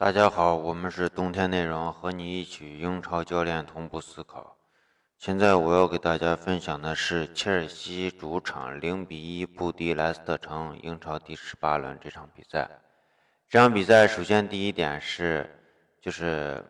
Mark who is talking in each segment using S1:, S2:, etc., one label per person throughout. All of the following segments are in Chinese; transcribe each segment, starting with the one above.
S1: 大家好，我们是冬天内容，和你一起英超教练同步思考。现在我要给大家分享的是切尔西主场零比一不敌莱斯特城，英超第十八轮这场比赛。这场比赛首先第一点是，就是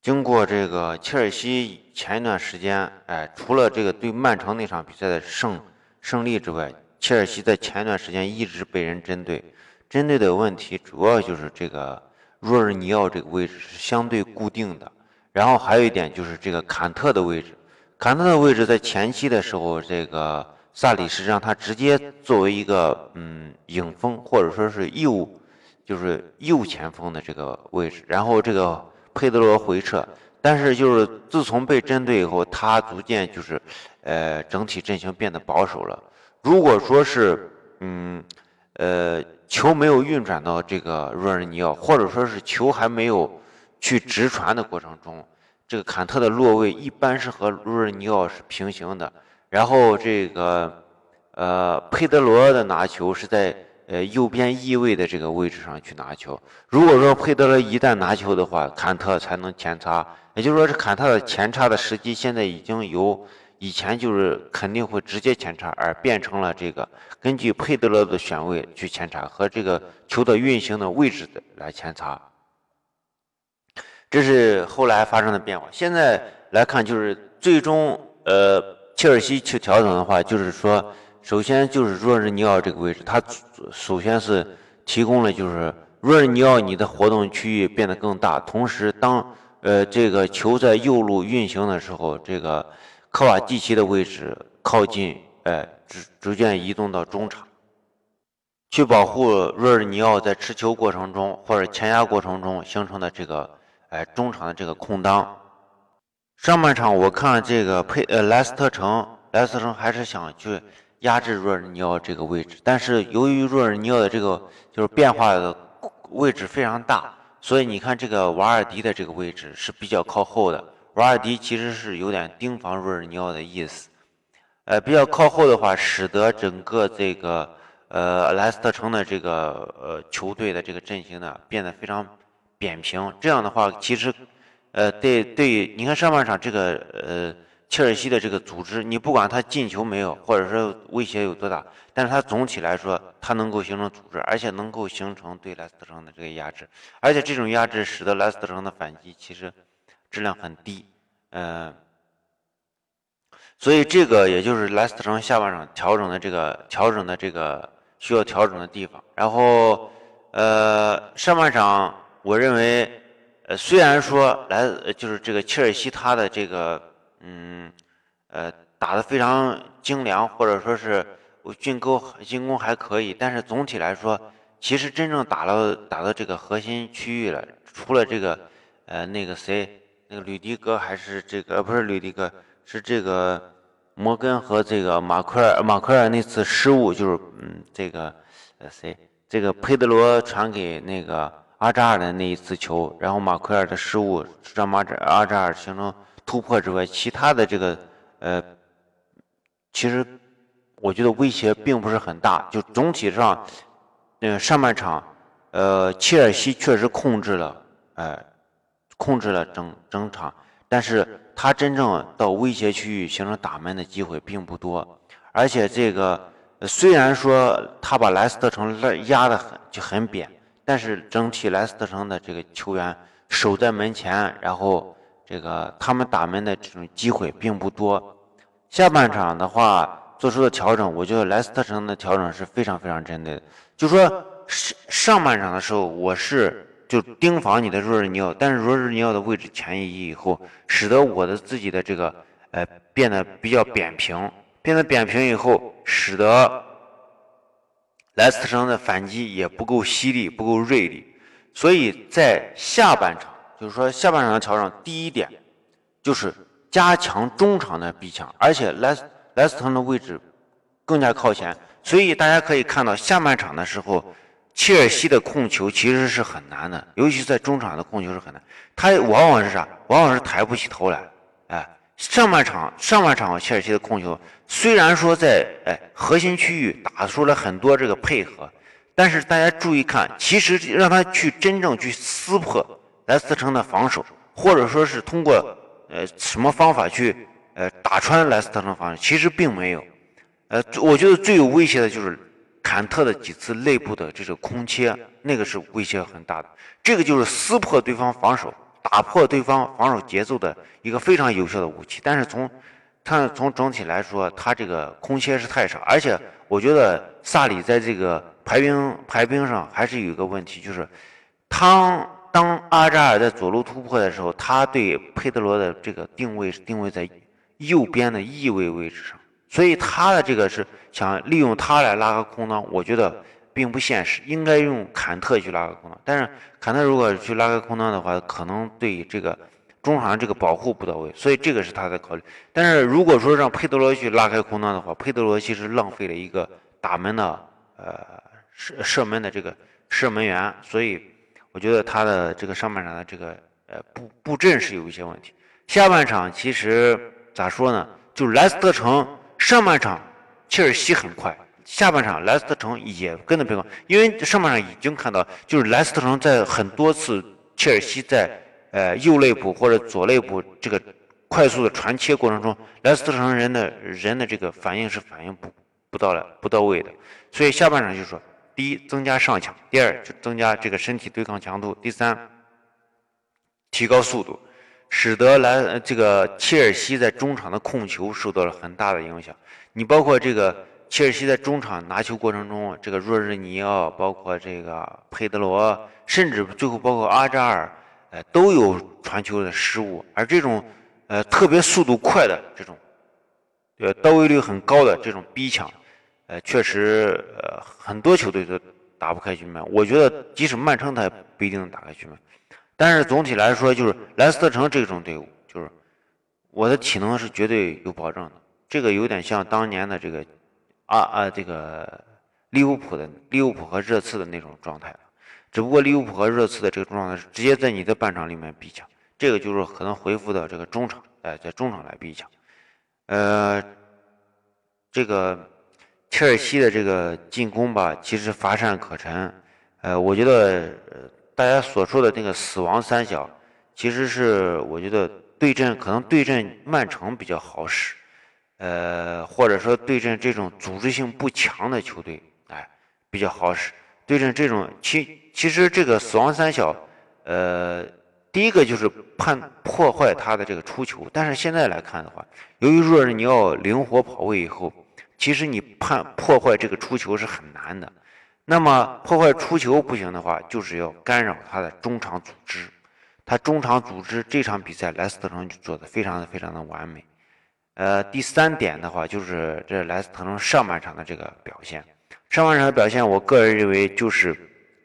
S1: 经过这个切尔西前一段时间，哎，除了这个对曼城那场比赛的胜胜利之外，切尔西在前一段时间一直被人针对。针对的问题主要就是这个若尔尼奥这个位置是相对固定的，然后还有一点就是这个坎特的位置，坎特的位置在前期的时候，这个萨里是让他直接作为一个嗯影锋或者说是右，就是右前锋的这个位置，然后这个佩德罗回撤，但是就是自从被针对以后，他逐渐就是呃整体阵型变得保守了。如果说是嗯呃。球没有运转到这个若尔尼奥，或者说是球还没有去直传的过程中，这个坎特的落位一般是和若尔尼奥是平行的。然后这个呃佩德罗的拿球是在呃右边翼位的这个位置上去拿球。如果说佩德罗一旦拿球的话，坎特才能前插。也就是说，是坎特的前插的时机现在已经由。以前就是肯定会直接前插，而变成了这个根据佩德罗的选位去前插和这个球的运行的位置的来前插，这是后来发生的变化。现在来看，就是最终呃切尔西去调整的话，就是说，首先就是若日尼奥这个位置，他首先是提供了就是若日尼奥你的活动区域变得更大，同时当呃这个球在右路运行的时候，这个。科瓦蒂奇的位置靠近，哎，逐逐渐移动到中场，去保护若尔尼奥在持球过程中或者前压过程中形成的这个，哎，中场的这个空当。上半场我看这个佩呃莱斯特城，莱斯特城还是想去压制若尔尼奥这个位置，但是由于若尔尼奥的这个就是变化的位置非常大，所以你看这个瓦尔迪的这个位置是比较靠后的。瓦尔迪其实是有点盯防若尔尼奥的意思，呃，比较靠后的话，使得整个这个呃莱斯特城的这个呃球队的这个阵型呢变得非常扁平。这样的话，其实呃对对，你看上半场这个呃切尔西的这个组织，你不管他进球没有，或者说威胁有多大，但是他总体来说，他能够形成组织，而且能够形成对莱斯特城的这个压制，而且这种压制使得莱斯特城的反击其实。质量很低，嗯，所以这个也就是莱斯特城下半场调整的这个调整的这个需要调整的地方。然后，呃，上半场我认为，呃，虽然说莱就是这个切尔西他的这个嗯呃打的非常精良，或者说是进攻进攻还可以，但是总体来说，其实真正打到打到这个核心区域了，除了这个呃那个谁。那个吕迪格还是这个不是吕迪格，是这个摩根和这个马奎尔马奎尔那次失误，就是嗯这个呃谁这个佩德罗传给那个阿扎尔的那一次球，然后马奎尔的失误让马扎阿扎尔形成突破之外，其他的这个呃其实我觉得威胁并不是很大，就总体上嗯上半场呃切尔西确实控制了哎。控制了整整场，但是他真正到威胁区域形成打门的机会并不多，而且这个虽然说他把莱斯特城压得很就很扁，但是整体莱斯特城的这个球员守在门前，然后这个他们打门的这种机会并不多。下半场的话做出的调整，我觉得莱斯特城的调整是非常非常针对的，就说上上半场的时候我是。就盯防你的若日尼奥，但是若日尼奥的位置前移以后，使得我的自己的这个呃变得比较扁平，变得扁平以后，使得莱斯特城的反击也不够犀利，不够锐利，所以在下半场，就是说下半场的调整，第一点就是加强中场的逼抢，而且莱斯莱斯特城的位置更加靠前，所以大家可以看到下半场的时候。切尔西的控球其实是很难的，尤其在中场的控球是很难。他往往是啥？往往是抬不起头来。哎，上半场上半场切尔西的控球虽然说在哎核心区域打出了很多这个配合，但是大家注意看，其实让他去真正去撕破莱斯特城的防守，或者说是通过呃什么方法去呃打穿莱斯特城防守，其实并没有。呃，我觉得最有威胁的就是坎特的几次内部的这种空切，那个是威胁很大的。这个就是撕破对方防守、打破对方防守节奏的一个非常有效的武器。但是从他从整体来说，他这个空切是太少，而且我觉得萨里在这个排兵排兵上还是有一个问题，就是当当阿扎尔在左路突破的时候，他对佩德罗的这个定位是定位在右边的翼位位置上。所以他的这个是想利用他来拉个空当，我觉得并不现实，应该用坎特去拉个空当。但是坎特如果去拉个空当的话，可能对这个中场这个保护不到位，所以这个是他的考虑。但是如果说让佩德罗去拉开空当的话，佩德罗其实浪费了一个打门的呃射射门的这个射门员，所以我觉得他的这个上半场的这个呃布布阵是有一些问题。下半场其实咋说呢，就莱斯特城。上半场切尔西很快，下半场莱斯特城也跟着变快，因为上半场已经看到，就是莱斯特城在很多次切尔西在呃右肋部或者左肋部这个快速的传切过程中，莱斯特城人的人的这个反应是反应不不到了不到位的，所以下半场就说，第一增加上抢，第二就增加这个身体对抗强度，第三提高速度。使得来这个切尔西在中场的控球受到了很大的影响。你包括这个切尔西在中场拿球过程中，这个若日尼奥，包括这个佩德罗，甚至最后包括阿扎尔，呃，都有传球的失误。而这种呃特别速度快的这种，呃到位率很高的这种逼抢，呃，确实呃很多球队都打不开局面。我觉得即使曼城他也不一定能打开局面。但是总体来说，就是莱斯特城这种队伍，就是我的体能是绝对有保证的。这个有点像当年的这个啊啊，这个利物浦的利物浦和热刺的那种状态只不过利物浦和热刺的这个状态是直接在你的半场里面逼抢，这个就是可能恢复到这个中场，哎，在中场来逼抢。呃，这个切尔西的这个进攻吧，其实乏善可陈。呃，我觉得。大家所说的那个死亡三小，其实是我觉得对阵可能对阵曼城比较好使，呃，或者说对阵这种组织性不强的球队，哎，比较好使。对阵这种其其实这个死亡三小，呃，第一个就是判破坏他的这个出球，但是现在来看的话，由于若日尼奥灵活跑位以后，其实你判破坏这个出球是很难的。那么破坏出球不行的话，就是要干扰他的中场组织。他中场组织这场比赛，莱斯特城就做的非常的非常的完美。呃，第三点的话，就是这莱斯特城上半场的这个表现。上半场的表现，我个人认为就是，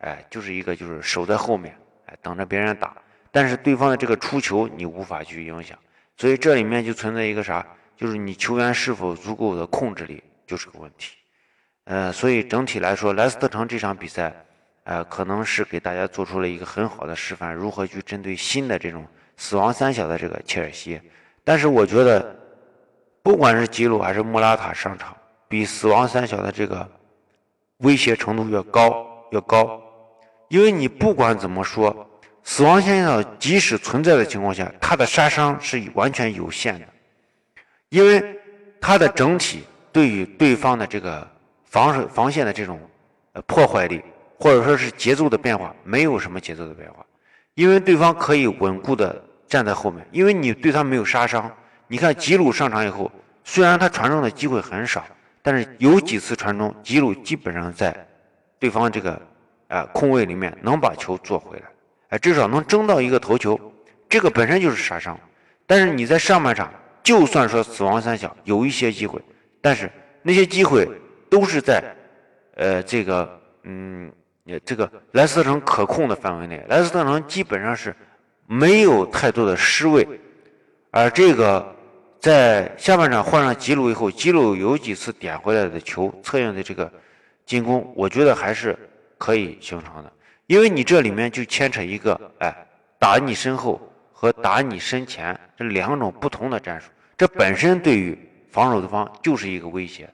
S1: 哎，就是一个就是守在后面，哎，等着别人打。但是对方的这个出球你无法去影响，所以这里面就存在一个啥，就是你球员是否足够的控制力就是个问题。呃，所以整体来说，莱斯特城这场比赛，呃，可能是给大家做出了一个很好的示范，如何去针对新的这种死亡三小的这个切尔西。但是我觉得，不管是吉鲁还是莫拉塔上场，比死亡三小的这个威胁程度要高要高，因为你不管怎么说，死亡三小即使存在的情况下，它的杀伤是完全有限的，因为它的整体对于对方的这个。防守防线的这种呃破坏力，或者说是节奏的变化，没有什么节奏的变化，因为对方可以稳固的站在后面，因为你对他没有杀伤。你看吉鲁上场以后，虽然他传中的机会很少，但是有几次传中，吉鲁基本上在对方这个呃空位里面能把球做回来，哎，至少能争到一个头球，这个本身就是杀伤。但是你在上半场，就算说死亡三小有一些机会，但是那些机会。都是在，呃，这个，嗯，这个莱斯特城可控的范围内。莱斯特城基本上是没有太多的失位，而这个在下半场换上吉鲁以后，吉鲁有几次点回来的球，策应的这个进攻，我觉得还是可以形成的。因为你这里面就牵扯一个，哎，打你身后和打你身前这两种不同的战术，这本身对于防守的方就是一个威胁。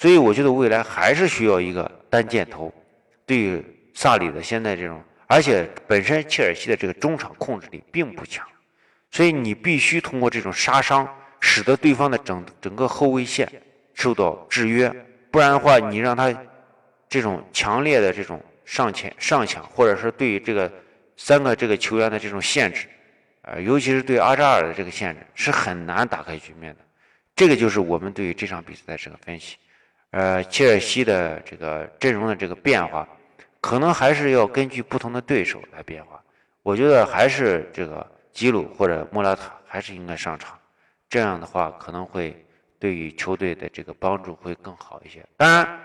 S1: 所以我觉得未来还是需要一个单箭头，对于萨里的现在这种，而且本身切尔西的这个中场控制力并不强，所以你必须通过这种杀伤，使得对方的整整个后卫线受到制约，不然的话，你让他这种强烈的这种上前上抢，或者是对于这个三个这个球员的这种限制，呃，尤其是对阿扎尔的这个限制，是很难打开局面的。这个就是我们对于这场比赛的这个分析。呃，切尔西的这个阵容的这个变化，可能还是要根据不同的对手来变化。我觉得还是这个吉鲁或者莫拉塔还是应该上场，这样的话可能会对于球队的这个帮助会更好一些。当然，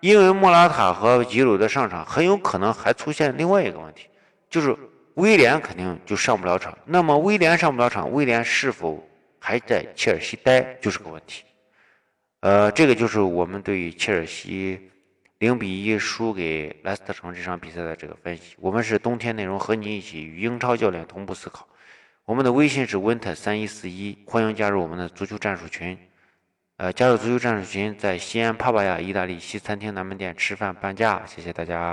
S1: 因为莫拉塔和吉鲁的上场，很有可能还出现另外一个问题，就是威廉肯定就上不了场。那么威廉上不了场，威廉是否还在切尔西待，就是个问题。呃，这个就是我们对于切尔西零比一输给莱斯特城这场比赛的这个分析。我们是冬天内容和你一起与英超教练同步思考。我们的微信是 winter 三一四一，欢迎加入我们的足球战术群。呃，加入足球战术群，在西安帕帕亚意大利西餐厅南门店吃饭半价，谢谢大家。